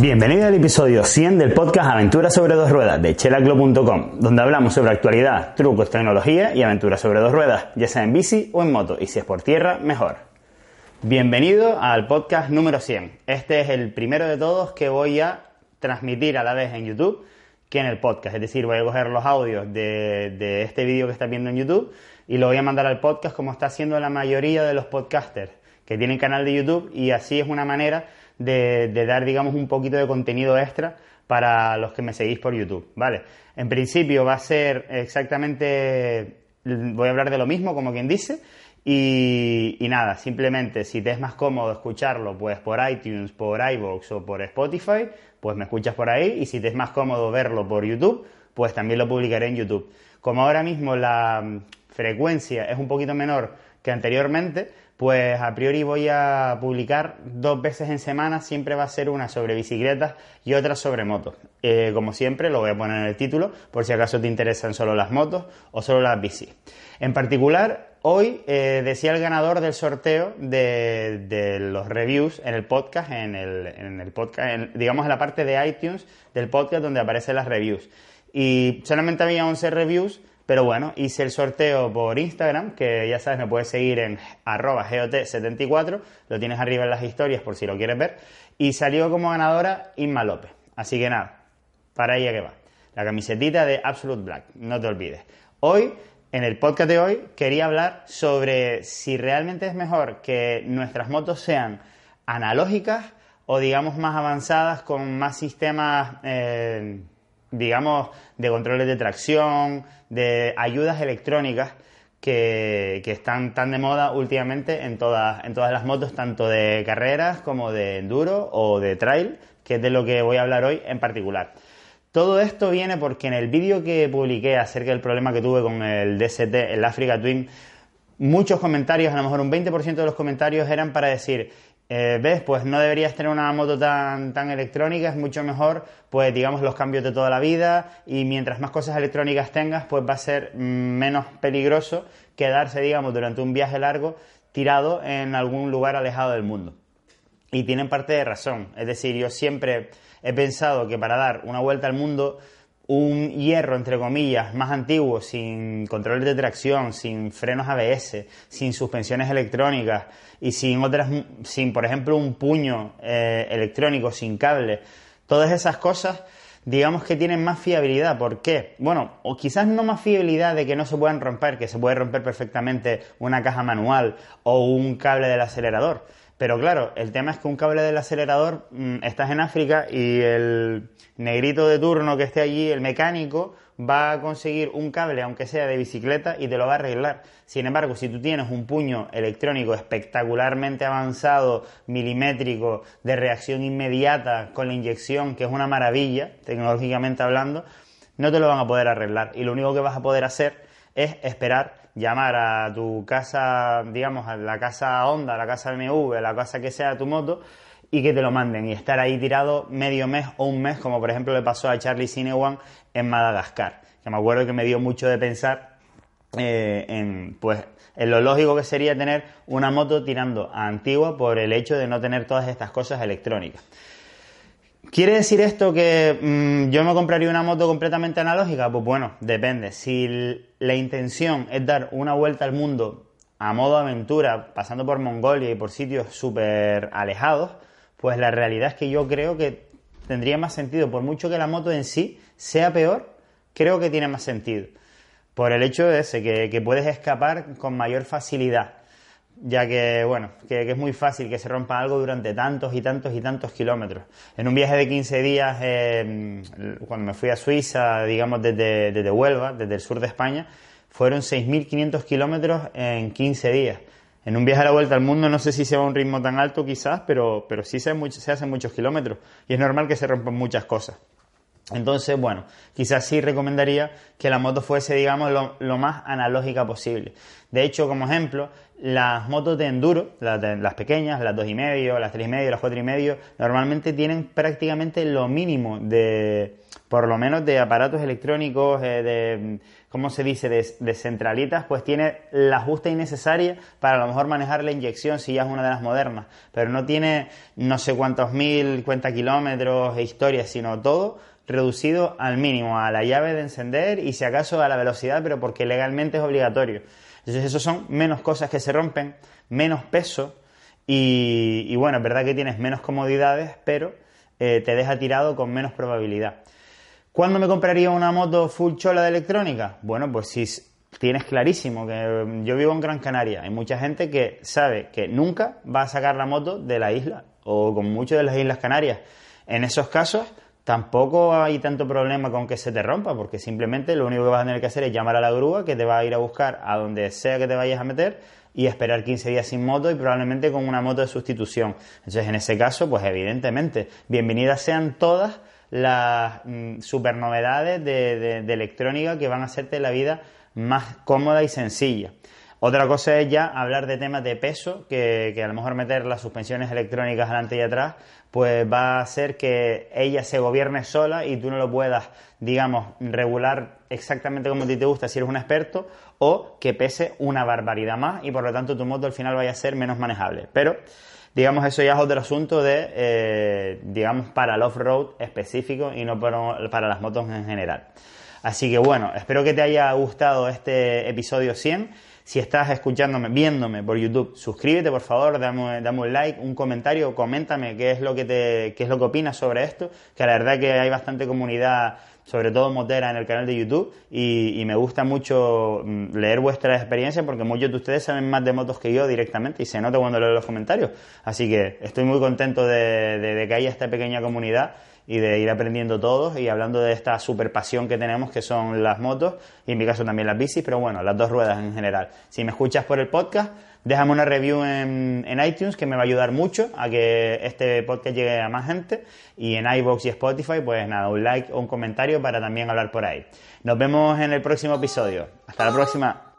Bienvenido al episodio 100 del podcast Aventuras sobre dos ruedas de chelaclo.com, donde hablamos sobre actualidad, trucos, tecnología y aventuras sobre dos ruedas, ya sea en bici o en moto, y si es por tierra, mejor. Bienvenido al podcast número 100. Este es el primero de todos que voy a transmitir a la vez en YouTube que en el podcast. Es decir, voy a coger los audios de, este vídeo que estás viendo en YouTube y lo voy a mandar al podcast como está haciendo la mayoría de los podcasters que tienen canal de YouTube y así es una manera de, dar, digamos, un poquito de contenido extra para los que me seguís por YouTube, ¿vale? En principio va a ser exactamente, voy a hablar de lo mismo, como quien dice, y, nada, simplemente si te es más cómodo escucharlo, pues por iTunes, por iVoox o por Spotify, pues me escuchas por ahí, y si te es más cómodo verlo por YouTube, pues también lo publicaré en YouTube. Como ahora mismo la mm, frecuencia es un poquito menor que anteriormente, pues a priori voy a publicar dos veces en semana, siempre va a ser una sobre bicicletas y otra sobre motos. Eh, como siempre, lo voy a poner en el título, por si acaso te interesan solo las motos o solo las bici. En particular, hoy eh, decía el ganador del sorteo de, los reviews en el podcast, en el, podcast, digamos en la parte de iTunes del podcast donde aparecen las reviews. Y solamente había 11 reviews pero bueno, hice el sorteo por Instagram, que ya sabes, me puedes seguir en arroba GOT74, lo tienes arriba en las historias por si lo quieres ver, y salió como ganadora Inma López. Así que nada, para ella que va. La camisetita de Absolute Black, no te olvides. Hoy, en el podcast de hoy, quería hablar sobre si realmente es mejor que nuestras motos sean analógicas o digamos más avanzadas con más sistemas... Eh, digamos, de controles de tracción, de ayudas electrónicas que, están tan de moda últimamente en todas, en todas las motos, tanto de carreras como de enduro o de trail, que es de lo que voy a hablar hoy en particular. Todo esto viene porque en el vídeo que publiqué acerca del problema que tuve con el DST, el Africa Twin, muchos comentarios, a lo mejor un 20% de los comentarios eran para decir, eh, ¿Ves? Pues no deberías tener una moto tan, tan electrónica, es mucho mejor, pues digamos, los cambios de toda la vida y mientras más cosas electrónicas tengas, pues va a ser mm, menos peligroso quedarse, digamos, durante un viaje largo tirado en algún lugar alejado del mundo. Y tienen parte de razón, es decir, yo siempre he pensado que para dar una vuelta al mundo un hierro, entre comillas, más antiguo, sin control de tracción, sin frenos ABS, sin suspensiones electrónicas y sin otras, sin, por ejemplo, un puño eh, electrónico, sin cable, todas esas cosas, digamos que tienen más fiabilidad. ¿Por qué? Bueno, o quizás no más fiabilidad de que no se puedan romper, que se puede romper perfectamente una caja manual o un cable del acelerador pero claro, el tema es que un cable del acelerador, mm, estás en África y el negrito de turno que esté allí, el mecánico, va a conseguir un cable, aunque sea de bicicleta, y te lo va a arreglar. Sin embargo, si tú tienes un puño electrónico espectacularmente avanzado, milimétrico, de reacción inmediata con la inyección, que es una maravilla, tecnológicamente hablando, no te lo van a poder arreglar. Y lo único que vas a poder hacer es esperar llamar a tu casa, digamos, a la casa Honda, a la casa MV, a la casa que sea tu moto, y que te lo manden y estar ahí tirado medio mes o un mes, como por ejemplo le pasó a Charlie Sinewan en Madagascar, que me acuerdo que me dio mucho de pensar eh, en, pues, en lo lógico que sería tener una moto tirando a antigua por el hecho de no tener todas estas cosas electrónicas. ¿Quiere decir esto que mm, yo me compraría una moto completamente analógica? Pues bueno, depende. Si la intención es dar una vuelta al mundo a modo aventura, pasando por Mongolia y por sitios súper alejados, pues la realidad es que yo creo que tendría más sentido. Por mucho que la moto en sí sea peor, creo que tiene más sentido. Por el hecho de ese, que puedes escapar con mayor facilidad ya que, bueno, que, es muy fácil que se rompa algo durante tantos y tantos y tantos kilómetros. En un viaje de 15 días, eh, cuando me fui a Suiza, digamos desde, desde Huelva, desde el sur de España, fueron 6.500 kilómetros en 15 días. En un viaje a la vuelta al mundo no sé si sea un ritmo tan alto quizás, pero, pero sí se, se hacen muchos kilómetros y es normal que se rompan muchas cosas. Entonces, bueno, quizás sí recomendaría que la moto fuese, digamos, lo, más analógica posible. De hecho, como ejemplo, las motos de enduro, las, pequeñas, las 2,5, las 3,5, las 4,5, normalmente tienen prácticamente lo mínimo de, por lo menos de aparatos electrónicos, eh, de, ¿cómo se dice?, de, centralitas, pues tiene la justa y necesaria para a lo mejor manejar la inyección si ya es una de las modernas, pero no tiene no sé cuántos mil, cuenta kilómetros e historias, sino todo reducido al mínimo, a la llave de encender y si acaso a la velocidad, pero porque legalmente es obligatorio. Entonces, eso son menos cosas que se rompen, menos peso y, bueno, es verdad que tienes menos comodidades, pero eh, te deja tirado con menos probabilidad. ¿Cuándo me compraría una moto full chola de electrónica? Bueno, pues si tienes clarísimo que mm, yo vivo en Gran Canaria, hay mucha gente que sabe que nunca va a sacar la moto de la isla o con muchas de las Islas Canarias. En esos casos, tampoco hay tanto problema con que se te rompa, porque simplemente lo único que vas a tener que hacer es llamar a la grúa que te va a ir a buscar a donde sea que te vayas a meter y esperar 15 días sin moto y probablemente con una moto de sustitución. Entonces, en ese caso, pues evidentemente, bienvenidas sean todas las mm, super novedades de, electrónica que van a hacerte la vida más cómoda y sencilla. Otra cosa es ya hablar de temas de peso, que, a lo mejor meter las suspensiones electrónicas delante y atrás, pues va a hacer que ella se gobierne sola y tú no lo puedas, digamos, regular exactamente como a ti te gusta si eres un experto, o que pese una barbaridad más y por lo tanto tu moto al final vaya a ser menos manejable. Pero, digamos, eso ya es otro asunto de, eh, digamos, para el off-road específico y no para las motos en general. Así que bueno, espero que te haya gustado este episodio 100 si estás escuchándome, viéndome por YouTube, suscríbete por favor, dame, dame, un like, un comentario, coméntame qué es lo que te, qué es lo que opinas sobre esto, que la verdad que hay bastante comunidad, sobre todo motera en el canal de YouTube, y, me gusta mucho mm, leer vuestras experiencias porque muchos de ustedes saben más de motos que yo directamente y se nota cuando leo los comentarios. Así que estoy muy contento de, de que haya esta pequeña comunidad y de ir aprendiendo todos y hablando de esta super pasión que tenemos que son las motos y en mi caso también las bicis, pero bueno, las dos ruedas en general. Si me escuchas por el podcast, déjame una review en, iTunes que me va a ayudar mucho a que este podcast llegue a más gente y en iBox y Spotify, pues nada, un like o un comentario para también hablar por ahí. Nos vemos en el próximo episodio. Hasta la próxima.